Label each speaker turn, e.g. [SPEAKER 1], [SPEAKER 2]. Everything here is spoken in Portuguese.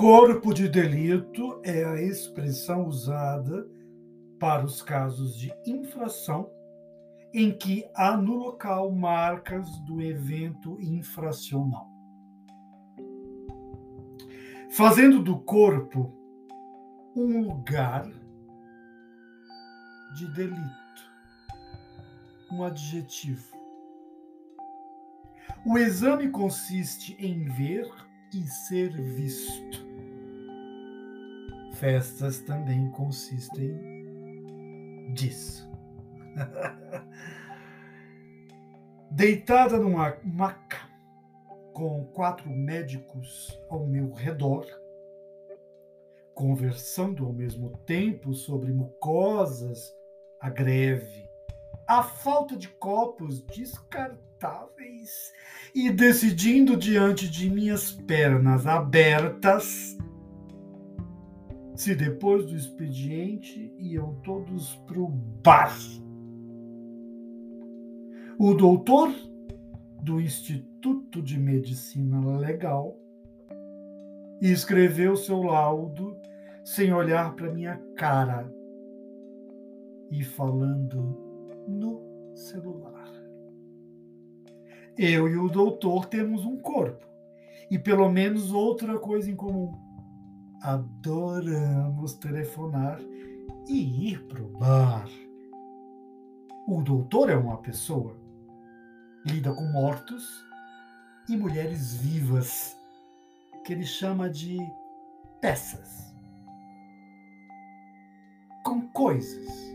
[SPEAKER 1] Corpo de delito é a expressão usada para os casos de infração em que há no local marcas do evento infracional. Fazendo do corpo um lugar de delito, um adjetivo. O exame consiste em ver e ser visto. Festas também consistem disso. Deitada numa maca, com quatro médicos ao meu redor, conversando ao mesmo tempo sobre mucosas, a greve, a falta de copos descartáveis e decidindo diante de minhas pernas abertas se depois do expediente iam todos para o bar. O doutor do Instituto de Medicina Legal escreveu seu laudo sem olhar para minha cara e falando no celular. Eu e o doutor temos um corpo e pelo menos outra coisa em comum. Adoramos telefonar e ir pro bar. O doutor é uma pessoa, lida com mortos e mulheres vivas, que ele chama de peças, com coisas